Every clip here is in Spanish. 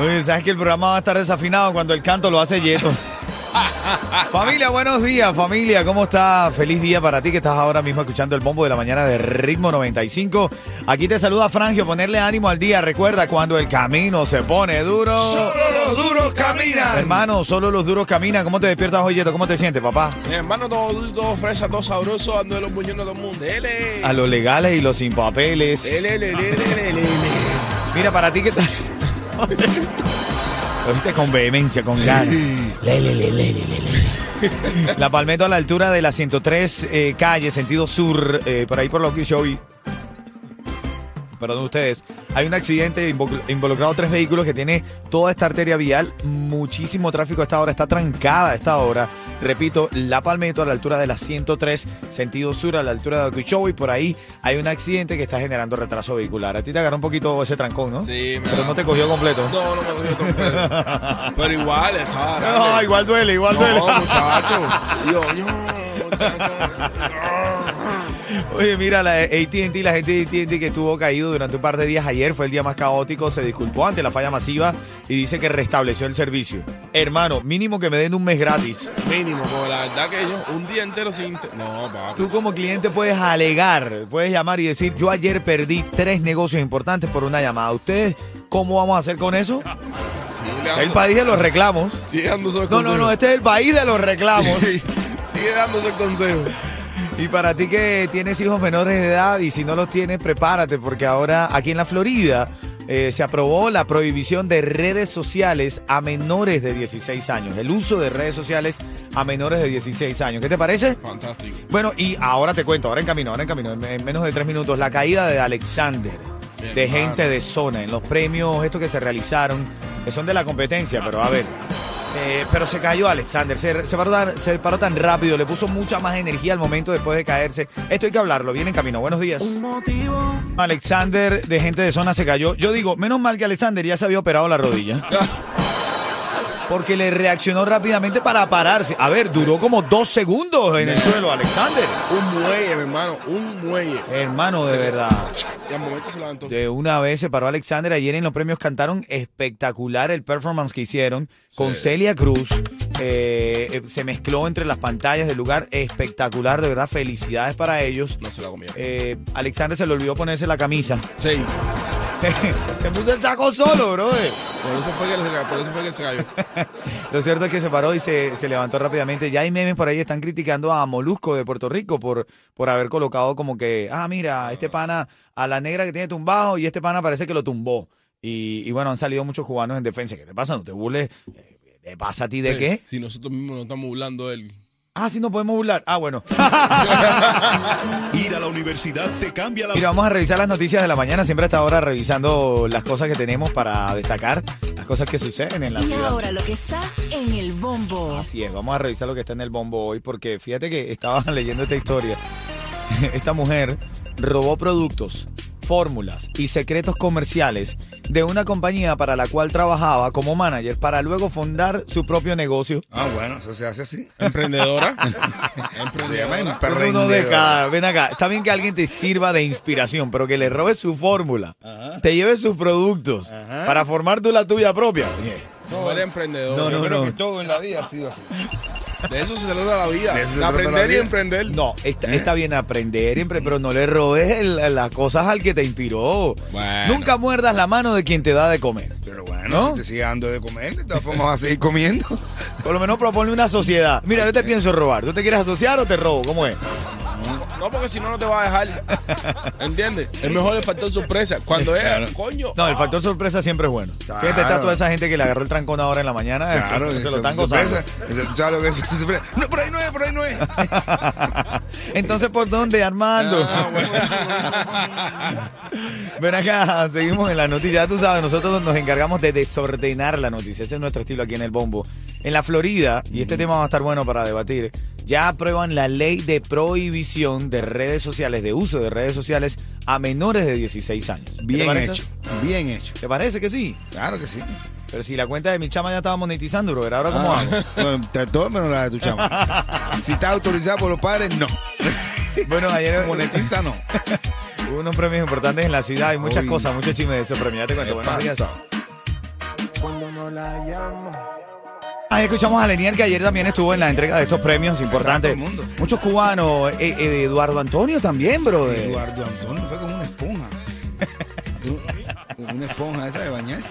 Oye, ¿sabes que el programa va a estar desafinado cuando el canto lo hace Yeto? familia, buenos días, familia. ¿Cómo está? Feliz día para ti que estás ahora mismo escuchando el bombo de la mañana de Ritmo 95. Aquí te saluda Frangio, ponerle ánimo al día. Recuerda, cuando el camino se pone duro. Solo los duros caminan. Hermano, solo los duros caminan. ¿Cómo te despiertas hoy, Yeto? ¿Cómo te sientes, papá? Mi hermano, todo dulce, todo fresa, todo sabroso, ando de los buñones de todo el mundo. Dele. A los legales y los sin papeles. Dele, dele, dele, dele. Mira, para ti que está. Lo viste con vehemencia, con ganas. Le, le, le, le, le, le, le. La Palmetto a la altura de la 103 eh, calle, sentido sur, eh, por ahí por lo que yo vi. Perdón ustedes. Hay un accidente invo- involucrado tres vehículos que tiene toda esta arteria vial. Muchísimo tráfico a esta hora. Está trancada a esta hora. Repito, La Palmetto a la altura de la 103, sentido sur, a la altura de Okeechobee. Y por ahí hay un accidente que está generando retraso vehicular. A ti te agarró un poquito ese trancón, ¿no? Sí, me Pero no te cogió completo. No, no me cogió completo. Pero igual, grande. No, igual duele, igual No, duele. muchacho. Yo, yo. Oye, mira, la AT&T, la gente de AT&T que estuvo caído durante un par de días ayer, fue el día más caótico, se disculpó ante la falla masiva y dice que restableció el servicio. Hermano, mínimo que me den un mes gratis. Mínimo, porque la verdad que yo un día entero sin... No, papi. Tú como cliente puedes alegar, puedes llamar y decir, yo ayer perdí tres negocios importantes por una llamada. ¿Ustedes cómo vamos a hacer con eso? El país de los reclamos. No, no, no, este es el país de los reclamos. Sigue dándose el consejo. Y para ti que tienes hijos menores de edad y si no los tienes, prepárate porque ahora aquí en la Florida eh, se aprobó la prohibición de redes sociales a menores de 16 años, el uso de redes sociales a menores de 16 años. ¿Qué te parece? Fantástico. Bueno, y ahora te cuento, ahora en camino, ahora en camino, en, en menos de tres minutos, la caída de Alexander, Bien, de gente de zona, en los premios estos que se realizaron, que son de la competencia, pero a ver. Eh, pero se cayó Alexander, se, se paró tan, se paró tan rápido, le puso mucha más energía al momento después de caerse. Esto hay que hablarlo, viene en camino. Buenos días. Alexander de gente de zona se cayó. Yo digo, menos mal que Alexander ya se había operado la rodilla. Porque le reaccionó rápidamente para pararse. A ver, duró como dos segundos en el suelo, Alexander. Un muelle, mi hermano, un muelle. Hermano, de verdad. Y al momento se levantó. De una vez se paró Alexander. Ayer en los premios cantaron espectacular el performance que hicieron con. Celia Cruz. Eh, eh, se mezcló entre las pantallas del lugar. Espectacular, de verdad. Felicidades para ellos. No se la comió. Eh, Alexander se le olvidó ponerse la camisa. Sí. Se puso el saco solo, brother. Por eso fue que se cayó. Por eso fue que se cayó. Lo cierto es que se paró y se, se levantó rápidamente. Ya hay memes por ahí, están criticando a Molusco de Puerto Rico por, por haber colocado como que, ah, mira, este pana, a la negra que tiene tumbado y este pana parece que lo tumbó. Y, y bueno, han salido muchos cubanos en defensa. ¿Qué te pasa? ¿No te burles? ¿Te pasa a ti de Sí, qué? Si nosotros mismos nos estamos burlando de él. Ah, sí, no podemos burlar. Ah, bueno. Ir a la universidad te cambia la Mira, vamos a revisar las noticias de la mañana. Siempre a esta hora revisando las cosas que tenemos para destacar, las cosas que suceden en la Y ciudad. ahora lo que está en el bombo. Así es, vamos a revisar lo que está en el bombo hoy porque fíjate que estaba leyendo esta historia. Esta mujer robó productos, fórmulas y secretos comerciales de una compañía para la cual trabajaba como manager para luego fundar su propio negocio. Ah, bueno, eso se hace así. Emprendedora. Emprendedora. Es uno de cada. Ven acá, está bien que alguien te sirva de inspiración, pero que le robes su fórmula, te lleves sus productos para formar tú la tuya propia. No, eres emprendedor. No, Yo no, creo no. que todo en la vida ha sido así. De eso se trata la vida. De eso se De trata la aprender y vida. emprender. No, está, está bien aprender, empre- pero no le robes el- las cosas al que te inspiró. Bueno. Nunca muerdas la mano de quien te da de comer. Pero bueno, ¿No? si te sigue dando de comer, de todas formas vas a seguir comiendo. Por lo menos propone una sociedad. Mira, yo te pienso robar. ¿Tú te quieres asociar o te robo? ¿Cómo es? No, porque si no, no te va a dejar. ¿Entiendes? Es mejor el factor sorpresa. Cuando es, coño. No, el factor sorpresa siempre es bueno. Fíjate, está Claro. toda esa gente que le agarró el trancón ahora en la mañana. eso- Claro, se esa lo están gozando. sorpresa. Esa- ¿Sabes lo que es? No, por ahí no es, por ahí no es. Entonces, ¿por dónde, Armando? Ah, Ven acá, seguimos en la noticia. Ya tú sabes, nosotros nos encargamos de desordenar la noticia. Ese es nuestro estilo aquí en el Bombo. En la Florida, y este tema va a estar bueno para debatir, ya aprueban la ley de prohibición de redes sociales, de uso de redes sociales a menores de 16 años. ¿Qué te Bien hecho, bien hecho. ¿Te parece que sí? Claro que sí. Pero si la cuenta de mi chama ya estaba monetizando, bro, ¿ahora cómo Ah, hago? bueno, te- todo menos la de tu chama. Si está autorizada por los padres, no. Bueno, ayer Monetiza, no. hubo unos premios importantes en la ciudad y muchas Uy. cosas, muchos chismes de esos premios. Ya te cuento. ¿Qué Buenos días. pasa? Ahí escuchamos a Lenier que ayer también estuvo en la entrega de estos premios importantes. todo el mundo. Muchos cubanos, eh, eh, Eduardo Antonio también, bro. eh. Eduardo Antonio fue como una esponja. Una esponja esa de bañarse.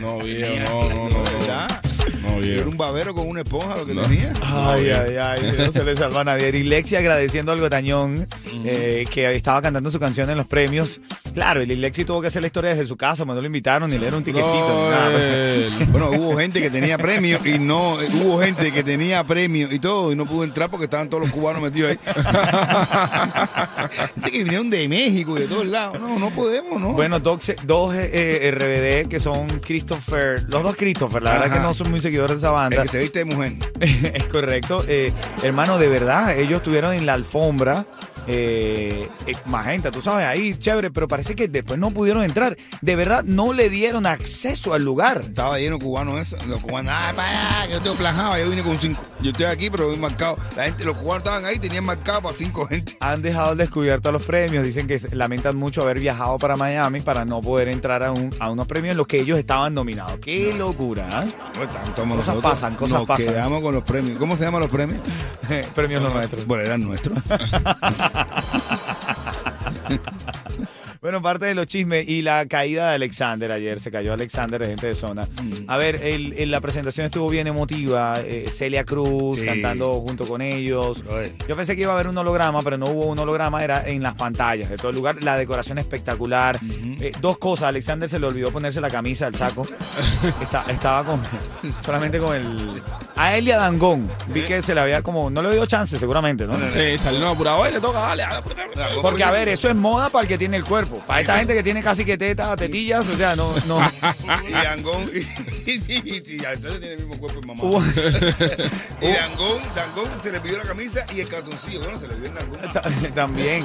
No, viejo, no, no, no. ¿Verdad? No, Era un babero con una esponja lo que tenía. Ay, ay, ay, no se le salva a nadie. Y Lexi agradeciendo al Gotañón eh, que estaba cantando su canción en los premios. Claro, y Lexi tuvo que hacer la historia desde su casa, no lo invitaron ni le dieron un tiquecito. nada. Brother. Bueno, hubo gente que tenía premio y no, eh, hubo gente que tenía premio y todo y no pudo entrar porque estaban todos los cubanos metidos ahí. Gente que vinieron de México y de todos lados. No, no podemos, ¿no? Bueno, dos, dos eh, eh, RBD que son Christopher, los dos Christopher, la verdad que no son muy seguidores de esa el banda. que se viste de mujer. es correcto. Eh, hermano, de verdad, ellos estuvieron en la alfombra. Eh, eh, magenta, tú sabes, ahí chévere, pero parece que después no pudieron entrar. De verdad, no le dieron acceso al lugar. Estaba lleno de cubanos eso. Los cubanos, ah, para allá, yo tengo plajado, yo vine con cinco. Yo estoy aquí, pero voy marcado. La gente, los cubanos estaban ahí, tenían marcado para cinco gente. Han dejado al descubierto los premios. Dicen que lamentan mucho haber viajado para Miami para no poder entrar a, un- a unos premios en los que ellos estaban nominados. ¡Qué locura! ¿eh? Pues, tanto Cosas nosotros pasan, cosas nos pasan. quedamos con los premios. ¿Cómo se llaman los premios? premios los nuestros. Bueno, eran nuestros. Bueno, parte de los chismes y la caída de Alexander ayer. Se cayó Alexander de gente de zona. Mm. A ver, el- el- la presentación estuvo bien emotiva. eh, Celia Cruz Sí. cantando junto con ellos. Brother. Yo pensé que iba a haber un holograma, pero no hubo un holograma. Era en las pantallas de todo el lugar. La decoración espectacular. Eh, dos cosas. Alexander se le olvidó ponerse la camisa, el saco. Está- estaba con solamente con el... A él y a Dangón. Vi que se le había como... No le dio chance seguramente, ¿no? Sí, salió apurado. Le toca, dale. Porque, a ver, eso es moda para el que tiene el cuerpo. Para esta gente que tiene casi que tetas, tetillas, o sea, no... no. Y Dangón, y, y, y, tiene el mismo cuerpo mamá. Y Dangón, Dangón se le pidió la camisa y el calzoncillo. Bueno, se le vio el Dangón. Ta- También.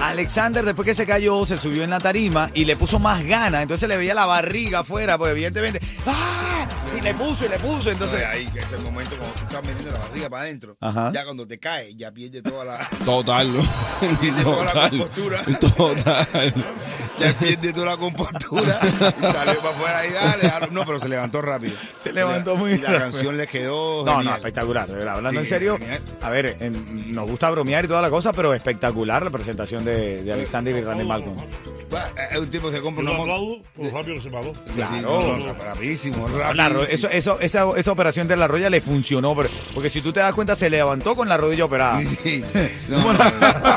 Alexander, después que se cayó, se subió en la tarima y le puso más ganas. Entonces le veía la barriga afuera, pues evidentemente. ¡Ah! Y le puso y le puso. Entonces. Entonces ahí, que es el momento cuando tú estás metiendo la barriga para adentro, Ajá. ya cuando te caes, ya pierde toda la, Total, ¿no? pierde toda la compostura. Total. Ya pierde toda la compostura y sale para afuera ahí, dale. No, pero se levantó rápido. Se levantó muy Y la rápido. canción le quedó No, no, genial. espectacular, de verdad. Hablando Sí, en serio, genial. a ver, en- nos gusta bromear y toda la cosa, pero espectacular la presentación de, de Alexander y Randy Malcolm. Va, eh, Un tipo se compra moto. aplaudo por lo rápido que se paró. Sí, Claro. sí, no, no, rapidísimo, rapidísimo. eso, eso, esa, esa operación de la rodilla le funcionó, pero- porque si tú te das cuenta, se levantó con la rodilla operada. Sí, no, no, no.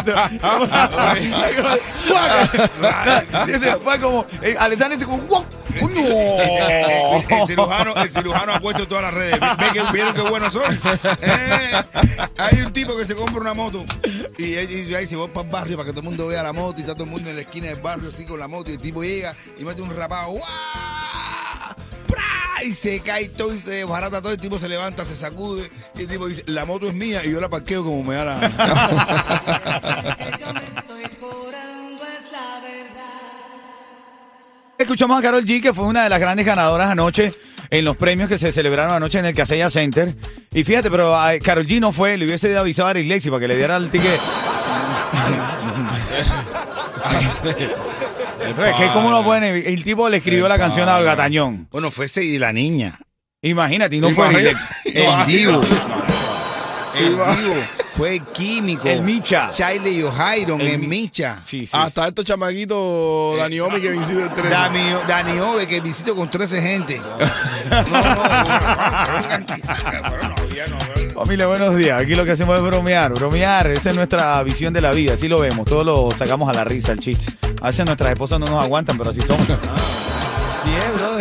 Fue como, eh, Alexander dice como, ¡guau! ¡Coño! El, cirujano, el cirujano ha puesto todas las redes. Ve que vieron qué buenos son. Eh, hay un tipo que se compra una moto y, y ahí se va para el barrio para que todo el mundo vea la moto y está todo el mundo en la esquina del barrio así con la moto y el tipo llega y mete un rapado. ¡guau! Y se cae todo y se desbarata todo. El tipo se levanta, se sacude y el tipo dice: La moto es mía y yo la parqueo como me da la. Escuchamos a Carol G, que fue una de las grandes ganadoras anoche en los premios que se celebraron anoche en el Casella Center. Y fíjate, pero a Carol G no fue, le hubiese avisado a Eric Lexi para que le diera el ticket. Que cómo no pueden, el tipo le escribió la canción a Olga Tañón. Bueno, fue Seidy la niña. Imagínate, y no fue Lexi. En vivo. En vivo. Fue químico. El Micha. Charlie O'Hairon, El el, Mi- Micha. Sí, sí. Hasta estos chamaquitos Dani Omi que visito el tren. Dani, Dani Ove, que visito con 13 gente. No, no, no, no, Familia, buenos días. Aquí lo que hacemos es bromear, bromear. Esa es nuestra visión de la vida. Así lo vemos. Todo lo sacamos a la risa, el chiste. A veces nuestras esposas no nos aguantan, pero así somos. Sí, es, brother.